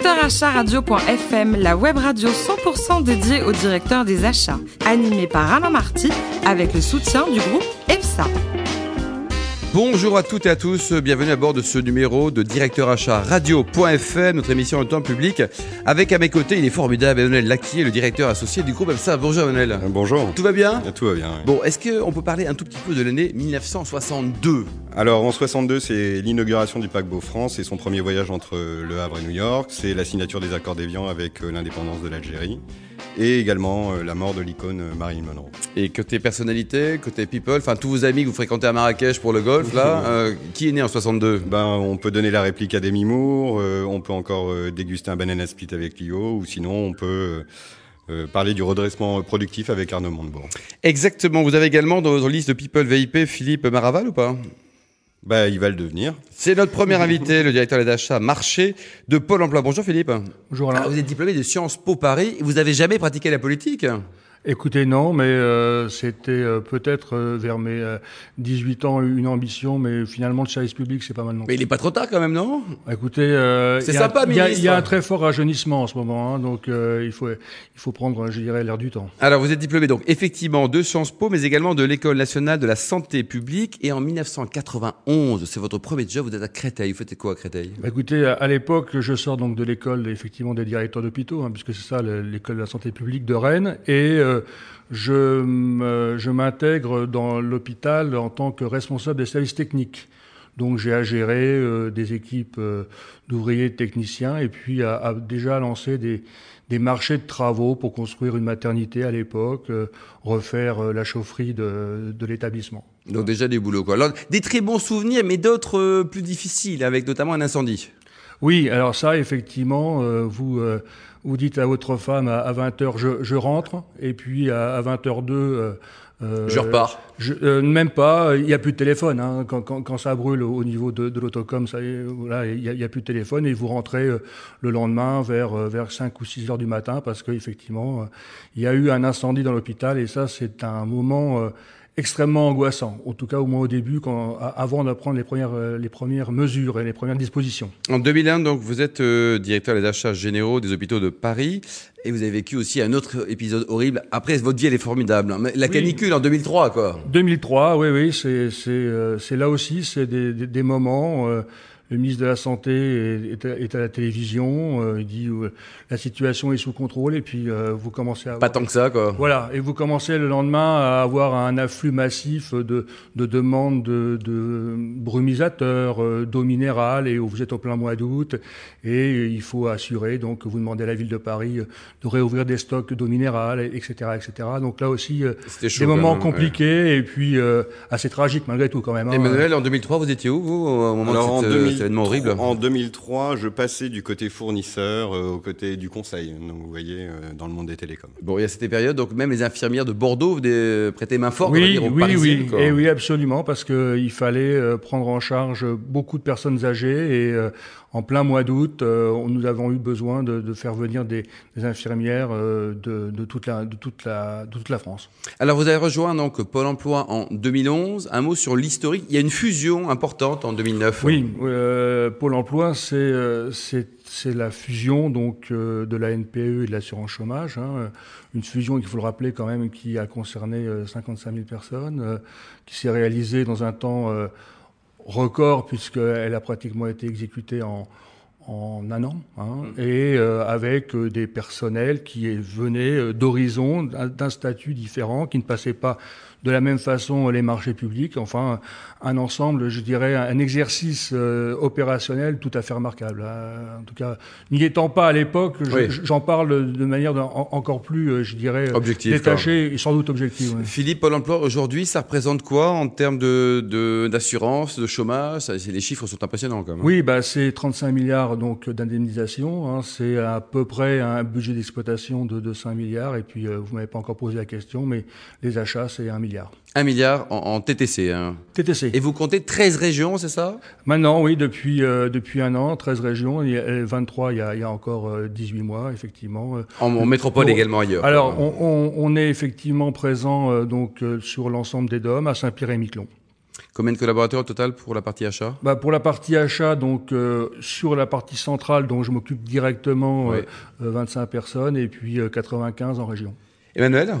Directeur Achat Radio.fm, la web radio 100% dédiée aux directeurs des achats, animée par Alain Marty avec le soutien du groupe EFSA. Bonjour à toutes et à tous, bienvenue à bord de ce numéro de Directeur Achat Radio.fm, notre émission en temps public. Avec à mes côtés, il est formidable, Emmanuel Laquier, le directeur associé du groupe EFSA. Bonjour Emmanuel. Bonjour. Tout va bien? Tout va bien. oui. Bon, est-ce qu'on peut parler un tout petit peu de l'année 1962 Alors en 62, c'est l'inauguration du paquebot France et son premier voyage entre Le Havre et New York. C'est la signature des accords d'Évian avec euh, l'indépendance de l'Algérie et également euh, la mort de l'icône euh, Marilyn Monroe. Et côté personnalité, côté people, enfin tous vos amis que vous fréquentez à Marrakech pour le golf, là, euh, qui est né en 62 Ben, on peut donner la réplique à Demi Moore, euh, on peut encore euh, déguster un banana split avec Lio, ou sinon on peut parler du redressement productif avec Arnaud Montebourg. Exactement, vous avez également dans votre liste de people VIP Philippe Maraval ou pas? Ben, il va le devenir. C'est notre premier invité, le directeur des achats marché de Pôle emploi. Bonjour Philippe. Bonjour Alain. Alors, vous êtes diplômé de Sciences Po Paris, vous n'avez jamais pratiqué la politique? Écoutez, non, mais euh, c'était euh, peut-être euh, vers mes euh, 18 ans une ambition, mais finalement le service public, c'est pas mal non Mais il n'est pas trop tard quand même, non? Écoutez, euh, C'est il y a- sympa, il y, y a un très fort rajeunissement en ce moment, hein, donc euh, il faut il faut prendre, je dirais, l'air du temps. Alors vous êtes diplômé donc effectivement de Sciences Po, mais également de l'École nationale de la santé publique. Et en 1991, c'est votre premier job, vous êtes à Créteil. Vous faites quoi à Créteil? Bah, écoutez, à, à l'époque, je sors donc de l'école effectivement des directeurs d'hôpitaux, hein, puisque c'est ça le- l'école de la santé publique de Rennes, et euh, je m'intègre dans l'hôpital en tant que responsable des services techniques. Donc j'ai à gérer euh, des équipes euh, d'ouvriers, de techniciens, et puis à, à déjà lancer des, marchés de travaux pour construire une maternité à l'époque, euh, refaire euh, la chaufferie de, l'établissement. Donc déjà des boulots quoi. Des très bons souvenirs, mais d'autres plus difficiles, avec notamment un incendie. Oui, alors ça, effectivement, euh, vous, euh, vous dites à votre femme à, à 20h, je, je rentre, et puis à, à 20h02, euh, euh, Je repars. je- euh, même pas, il n'y a plus de téléphone. Hein, quand, quand, quand ça brûle au niveau de, de l'autocom, ça voilà, il n'y a plus de téléphone, et vous rentrez euh, le lendemain vers, euh, vers 5 ou 6 heures du matin, parce qu'effectivement, il y a eu un incendie dans l'hôpital, et ça, c'est un moment... extrêmement angoissant, en tout cas au moins au début, quand, avant de prendre les premières, euh, les premières mesures et les premières dispositions. En 2001, donc vous êtes euh, directeur des achats généraux des hôpitaux de Paris, et vous avez vécu aussi un autre épisode horrible. Après, votre vie elle est formidable. hein. Mais la Oui. canicule en 2003, quoi. 2003, oui, oui, c'est euh, là aussi, c'est des, des, des moments. euh, le ministre de la Santé est, est à, est à la télévision, euh, il dit euh, la situation est sous contrôle et puis euh, vous commencez à Pas tant que ça, quoi. voilà et vous commencez le lendemain à avoir un afflux massif de, de demandes de, de brumisateurs, euh, d'eau minérale et vous êtes au plein mois d'août et il faut assurer donc vous demandez à la ville de Paris euh, de réouvrir des stocks d'eau minérale, etc., etc. Donc là aussi euh, C'était chaud. des moments même, compliqués et puis euh, assez tragiques malgré tout quand même. hein. Emmanuel, en 2003, vous étiez où, vous, au moment Alors, en de cet, euh, 2003 cet événement horrible En 2003, je passais du côté fournisseur euh, au côté du conseil, donc vous voyez, euh, dans le monde des télécoms. Bon, il y a cette période, donc même les infirmières de Bordeaux venaient prêter main forte on va Oui, dire, aux oui, oui, quoi. et oui, absolument, parce que il fallait euh, prendre en charge beaucoup de personnes âgées et euh, en plein mois d'août, euh, nous avons eu besoin de, de faire venir des, des infirmières euh, de, de toute la, de toute la, de toute la France. Alors, vous avez rejoint donc Pôle emploi en 2011. Un mot sur l'historique. Il y a une fusion importante en 2009. Oui, euh, Pôle Emploi, c'est euh, c'est la fusion donc euh, de la NPE et de l'assurance chômage. Hein, une fusion, il faut le rappeler quand même, qui a concerné euh, 55 000 personnes, euh, qui s'est réalisée dans un temps euh, record puisqu'elle a pratiquement été exécutée en en un an, hein, et euh, avec euh, des personnels qui venaient euh, d'horizons, d'un statut différent, qui ne passaient pas de la même façon les marchés publics. Enfin, un ensemble, je dirais, un exercice euh, opérationnel tout à fait remarquable. hein. En tout cas, n'y étant pas à l'époque, Oui. j'en parle de manière de- en- encore plus, euh, je dirais, euh, Objectif, détachée et sans doute objective. ouais. Philippe, Pôle emploi, aujourd'hui, ça représente quoi en termes de, de- d'assurance, de, chômage? Ça, Les chiffres sont impressionnants quand même. Oui, bah, c'est 35 milliards donc d'indemnisation. Hein, c'est à peu près un budget d'exploitation de, de 5 milliards. Et puis, euh, vous m'avez pas encore posé la question, mais les achats, c'est 1 milliard. Un milliard en, en TTC. hein. TTC. Et vous comptez 13 régions, c'est ça? Maintenant, oui, depuis, euh, depuis un an, 13 régions, il y a, euh, 23 il y a, il y a encore euh, 18 mois, effectivement. euh. en, en métropole également ailleurs. Alors, on, on, on est effectivement présent euh, donc euh, sur l'ensemble des DOM à Saint-Pierre et Miquelon. Combien de collaborateurs au total pour la partie achat? Bah Pour la partie achat, donc euh, sur la partie centrale dont je m'occupe directement, 25 personnes et puis 95 en région. Emmanuel?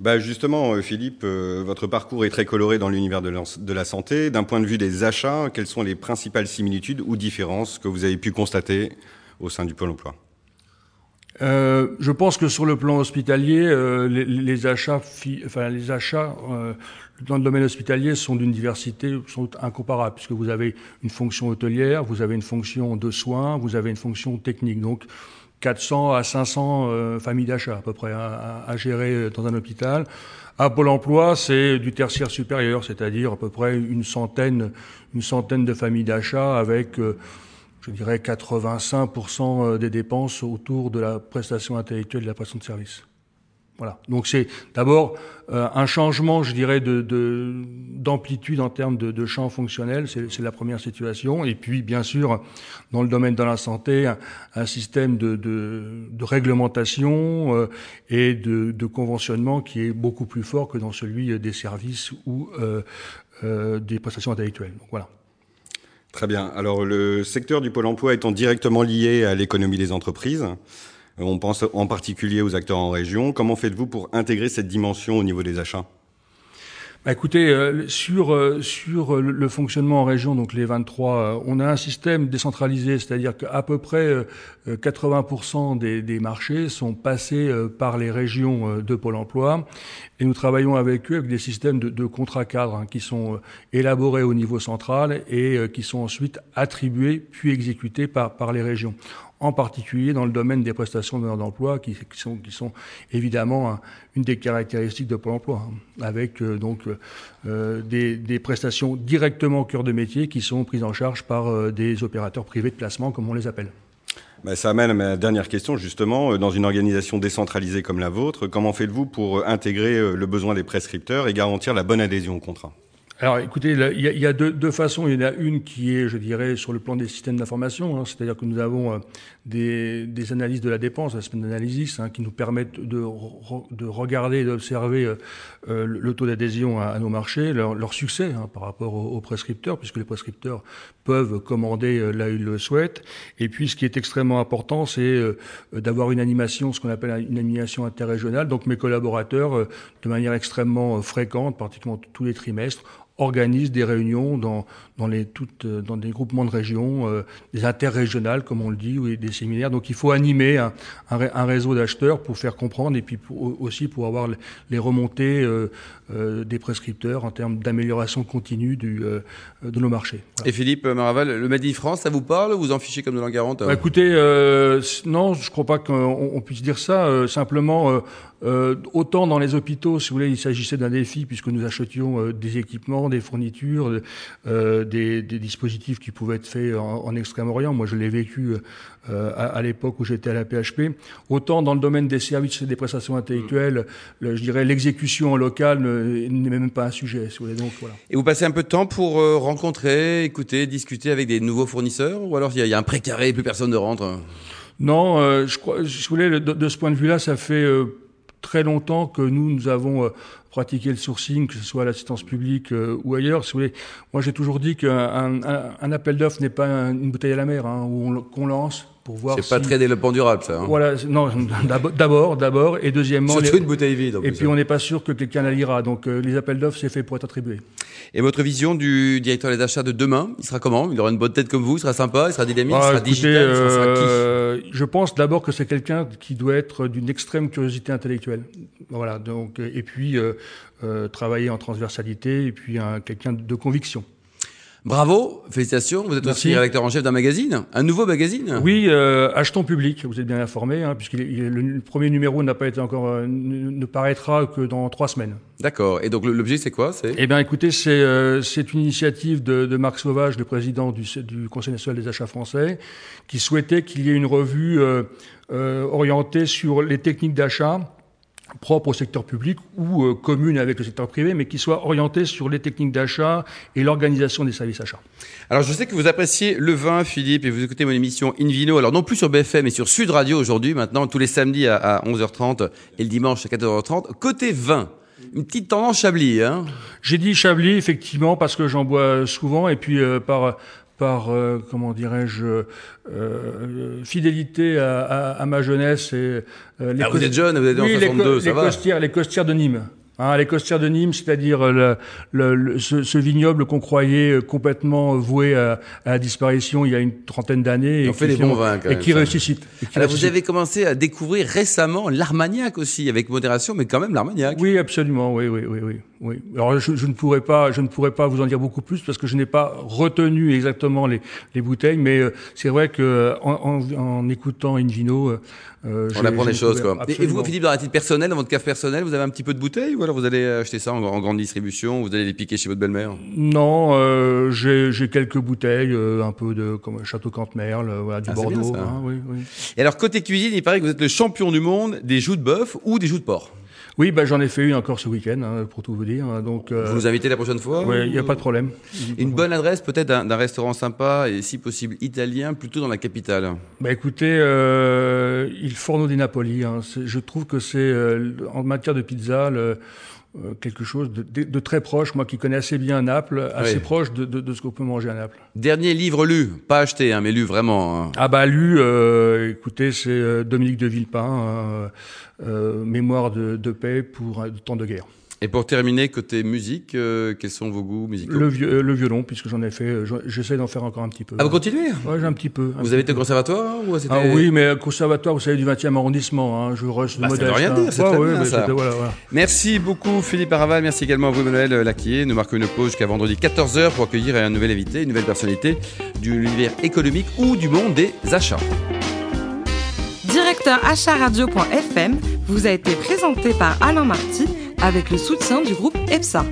Bah justement, Philippe, votre parcours est très coloré dans l'univers de la santé. D'un point de vue des achats, quelles sont les principales similitudes ou différences que vous avez pu constater au sein du Pôle emploi? Euh, je pense que sur le plan hospitalier, euh, les, les, achats, enfin les achats euh, dans le domaine hospitalier sont d'une diversité sont incomparables puisque vous avez une fonction hôtelière, vous avez une fonction de soins, vous avez une fonction technique. Donc 400 à 500 euh, familles d'achat à peu près à, à, gérer dans un hôpital. À Pôle Emploi, c'est du tertiaire supérieur, c'est-à-dire à peu près une centaine, une centaine de familles d'achat avec euh, je dirais 85% euh, des dépenses autour de la prestation intellectuelle et de la prestation de service. Voilà. Donc c'est d'abord euh, un changement, je dirais, de, d'amplitude en termes de, de champ fonctionnel. C'est, la première situation. Et puis, bien sûr, dans le domaine de la santé, un, système de, de réglementation euh, et de, conventionnement qui est beaucoup plus fort que dans celui des services ou des prestations intellectuelles. Voilà. Très bien. Alors le secteur du pôle emploi étant directement lié à l'économie des entreprises, on pense en particulier aux acteurs en région. Comment faites-vous pour intégrer cette dimension au niveau des achats? Bah, écoutez, euh, sur euh, sur le fonctionnement en région, donc les 23, euh, on a un système décentralisé, c'est-à-dire qu'à peu près 80% des, des, marchés sont passés par les régions de Pôle Emploi, et nous travaillons avec eux avec des systèmes de, de contrats cadres hein, qui sont élaborés au niveau central et qui sont ensuite attribués puis exécutés par par les régions en particulier dans le domaine des prestations de d'emploi, qui, sont, évidemment une des caractéristiques de Pôle emploi, hein, avec euh, donc euh, des, prestations directement au cœur de métier qui sont prises en charge par euh, des opérateurs privés de placement, comme on les appelle. Ben, ça amène à ma dernière question, justement. Dans une organisation décentralisée comme la vôtre, comment faites-vous pour intégrer le besoin des prescripteurs et garantir la bonne adhésion au contrat? Alors écoutez, il y a, deux, façons. Il y en a une qui est, je dirais, sur le plan des systèmes d'information, hein, c'est-à-dire que nous avons euh, des, analyses de la dépense, la semaine d'analysis, hein, qui nous permettent de, de regarder et d'observer euh, euh, le taux d'adhésion à, nos marchés, leur, leur succès hein, par rapport aux, prescripteurs, puisque les prescripteurs peuvent commander là où ils le souhaitent. Et puis ce qui est extrêmement important, c'est d'avoir une animation, ce qu'on appelle une animation interrégionale. Donc mes collaborateurs, de manière extrêmement fréquente, pratiquement tous les trimestres, organise des réunions dans, dans, les, toutes, euh, dans des groupements de régions, euh, des interrégionales, comme on le dit, ou des séminaires. Donc il faut animer un, un, réseau d'acheteurs pour faire comprendre et puis aussi pour avoir les remontées euh, euh, des prescripteurs en termes d'amélioration continue du, de nos marchés. Et Philippe Maraval, le Made in France, ça vous parle ou vous en fichez comme de l'engarante bah, Écoutez, non, je ne crois pas qu'on puisse dire ça. simplement, autant dans les hôpitaux, si vous voulez, il s'agissait d'un défi puisque nous achetions des équipements, des fournitures, euh, des, des, dispositifs qui pouvaient être faits en, en Extrême-Orient. Moi, je l'ai vécu euh, à, à l'époque où j'étais à la PHP. Autant dans le domaine des services et des prestations intellectuelles, je dirais l'exécution locale n'est même pas un sujet. Si vous voulez. Donc, voilà. Et vous passez un peu de temps pour rencontrer, écouter, discuter avec des nouveaux fournisseurs ou alors il y, y, a un précaré et plus personne ne rentre? Non, euh, je crois, je voulais, de, de, ce point de vue-là, ça fait euh, très longtemps que nous, nous avons euh, pratiqué le sourcing, que ce soit à l'assistance publique euh, ou ailleurs. Si vous voulez, moi, j'ai toujours dit qu'un un, appel d'offres n'est pas une bouteille à la mer, hein, où qu'on lance pour voir. C'est pas très développement durable, ça. Hein. Voilà, non, d'abord, d'abord, et deuxièmement. Surtout une bouteille vide. et puis on n'est pas sûr que quelqu'un la lira. Donc euh, les appels d'offres, c'est fait pour être attribué. Et votre vision du directeur des achats de demain, il sera comment? Il aura une bonne tête comme vous, il sera sympa, il sera dynamique, il ah, sera digital, il sera euh, Je pense d'abord que c'est quelqu'un qui doit être d'une extrême curiosité intellectuelle. Voilà. Donc et puis euh, euh travailler en transversalité et puis quelqu'un de conviction. Bravo, félicitations. Vous êtes aussi rédacteur en chef d'un magazine, un nouveau magazine. Oui, euh, Achetons Public. Vous êtes bien informé, hein, puisque le, premier numéro n'a pas été encore, euh, ne, paraîtra que dans trois semaines. D'accord. Et donc l'objet, c'est quoi? C'est? Eh bien, écoutez, c'est euh, c'est une initiative de, de, Marc Sauvage, le président du, du Conseil national des achats français, qui souhaitait qu'il y ait une revue euh orientée sur les techniques d'achat propre au secteur public ou euh, commune avec le secteur privé, mais qui soit orienté sur les techniques d'achat et l'organisation des services achats. Alors je sais que vous appréciez le vin, Philippe, et vous écoutez mon émission Invino, alors non plus sur BFM, mais sur Sud Radio aujourd'hui, maintenant tous les samedis à, 11h30 et le dimanche à 14h30. Côté vin, Une petite tendance Chablis, hein? J'ai dit Chablis, effectivement, parce que j'en bois souvent, et puis euh, par par euh, comment dirais-je euh, fidélité à, à, à, ma jeunesse et les ah, vous êtes jeune, vous êtes oui, en 62, les, ça les va. Costières, les costières de Nîmes. Hein, les Costières de Nîmes, c'est-à-dire le, le, le, ce, ce, vignoble qu'on croyait complètement voué à, à, la disparition il y a une trentaine d'années et, fait des bons vins, quand et qui ressuscite. Et qui Alors ressuscite. vous avez commencé à découvrir récemment l'Armagnac aussi, avec modération, mais quand même l'Armagnac. Oui, absolument, oui, oui, oui, oui. oui. Alors je, je, ne pourrais pas, je ne pourrais pas vous en dire beaucoup plus parce que je n'ai pas retenu exactement les, les bouteilles, mais euh, c'est vrai que en, en, en, écoutant Invino, euh, on apprend des choses quoi. Et vous, Philippe, dans la titre personnelle, dans votre cave personnelle, vous avez un petit peu de bouteilles ou alors vous allez acheter ça en, en grande distribution, vous allez les piquer chez votre belle-mère? Non, euh, j'ai quelques bouteilles, euh, un peu de comme Château Cantemerle, euh, voilà, du ah, Bordeaux. Bien, hein, oui, oui. Et alors côté cuisine, il paraît que vous êtes le champion du monde des joues de bœuf ou des joues de porc. Oui, bah, j'en ai fait une encore ce week-end, hein, pour tout vous dire. Donc, euh, vous nous invitez la prochaine fois Oui, il n'y a pas de problème. Une bonne adresse peut-être d'un restaurant sympa et si possible italien, plutôt dans la capitale bah, Écoutez, euh, il Forno di Napoli. Hein, je trouve que c'est, euh, en matière de pizza, le, euh, quelque chose de, de, de, très proche, moi qui connais assez bien Naples, assez oui. proche de, de, ce qu'on peut manger à Naples. Dernier livre lu, pas acheté, hein, mais lu vraiment. Hein. Ah bah lu, euh, écoutez, c'est euh, Dominique de Villepin, euh, Mémoire de, paix pour un temps de guerre. Et pour terminer, côté musique, euh, quels sont vos goûts musicaux le, euh, le, violon, puisque j'en ai fait, euh, j'essaie d'en faire encore un petit peu. Ah, vous continuez? Ouais, j'ai un petit peu. Un vous avez été au conservatoire ou Ah oui, mais conservatoire, vous savez, du 20e arrondissement, hein, je reste bah, modeste. Ça veut rien dire, c'est ouais, très ouais, bien, ça. Voilà, voilà. Merci beaucoup Philippe Araval, merci également à vous Emmanuel Laquier. Nous marquons une pause jusqu'à vendredi 14h pour accueillir un nouvel invité, une nouvelle personnalité de l'univers économique ou du monde des achats. Directeur achatradio.fm vous a été présenté par Alain Marty avec le soutien du groupe EPSA.